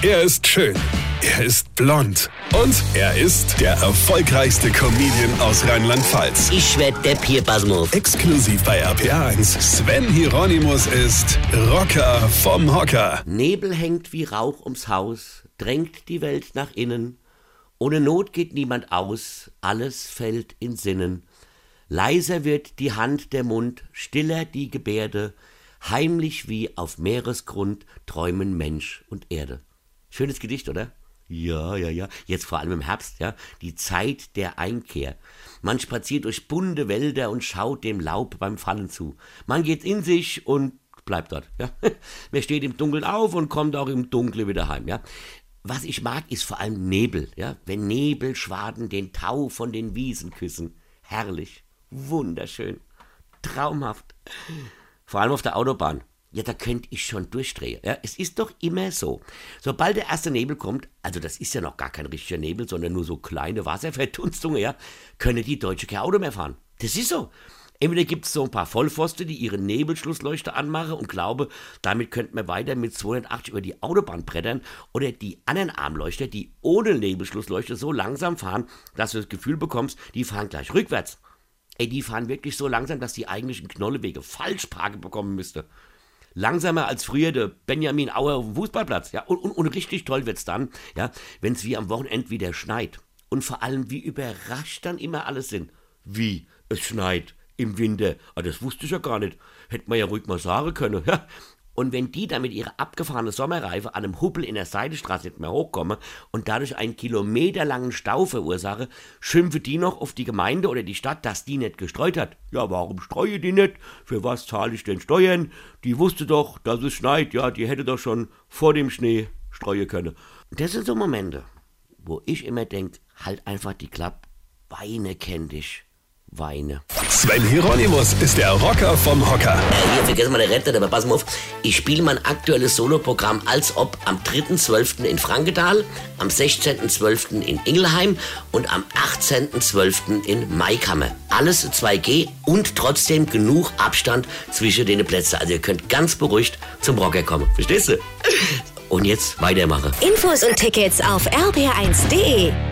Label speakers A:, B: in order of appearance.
A: Er ist schön. Er ist blond. Und er ist der erfolgreichste Comedian aus Rheinland-Pfalz.
B: Ich werd der Pierpasmus.
A: Exklusiv bei RPA1. Sven Hieronymus ist Rocker vom Hocker.
B: Nebel hängt wie Rauch ums Haus, drängt die Welt nach innen. Ohne Not geht niemand aus, alles fällt in Sinnen. Leiser wird die Hand der Mund, stiller die Gebärde, heimlich wie auf Meeresgrund träumen Mensch und Erde. Schönes Gedicht, oder? Ja, ja, ja. Jetzt vor allem im Herbst, ja. Die Zeit der Einkehr. Man spaziert durch bunte Wälder und schaut dem Laub beim Fallen zu. Man geht in sich und bleibt dort, ja. Man steht im Dunkeln auf und kommt auch im Dunkeln wieder heim, ja. Was ich mag, ist vor allem Nebel, ja. Wenn Nebelschwaden den Tau von den Wiesen küssen. Herrlich. Wunderschön. Traumhaft. Vor allem auf der Autobahn. Ja, da könnte ich schon durchdrehen. Ja, es ist doch immer so. Sobald der erste Nebel kommt, also das ist ja noch gar kein richtiger Nebel, sondern nur so kleine Wasserverdunstungen, ja, können die Deutsche kein Auto mehr fahren. Das ist so. Entweder gibt es so ein paar Vollpfosten, die ihre Nebelschlussleuchte anmachen und glaube, damit könnte man weiter mit 280 über die Autobahn brettern, oder die anderen Armleuchter, die ohne Nebelschlussleuchte so langsam fahren, dass du das Gefühl bekommst, die fahren gleich rückwärts. Ey, die fahren wirklich so langsam, dass die eigentlich in Knollewege Falschparke bekommen müsste langsamer als früher der Benjamin Auer auf dem Fußballplatz. Ja, und, und, und richtig toll wird's dann, ja, wenn es wie am Wochenende wieder schneit. Und vor allem, wie überrascht dann immer alles sind. Wie? Es schneit im Winter. Ah, das wusste ich ja gar nicht. Hätte man ja ruhig mal sagen können. Ja, und wenn die dann mit ihrer abgefahrenen Sommerreife an einem Huppel in der Seidenstraße nicht mehr hochkommen und dadurch einen kilometerlangen Stau verursache, schimpfe die noch auf die Gemeinde oder die Stadt, dass die nicht gestreut hat. Ja, warum streue die nicht? Für was zahle ich denn Steuern? Die wusste doch, dass es schneit. Ja, die hätte doch schon vor dem Schnee streuen können. Das sind so Momente, wo ich immer denke, halt einfach die Klappe, Weine kenn dich weine.
A: Sven Hieronymus ist der Rocker vom Hocker.
B: Äh, hier, vergessen wir den Rentner, aber pass mal auf. Ich spiele mein aktuelles Soloprogramm als ob am 3.12. in Frankenthal, am 16.12. in Ingelheim und am 18.12. in Maikammer. Alles 2G und trotzdem genug Abstand zwischen den Plätzen. Also ihr könnt ganz beruhigt zum Rocker kommen. Verstehst du? Und jetzt weitermachen.
C: Infos und Tickets auf rb1.de.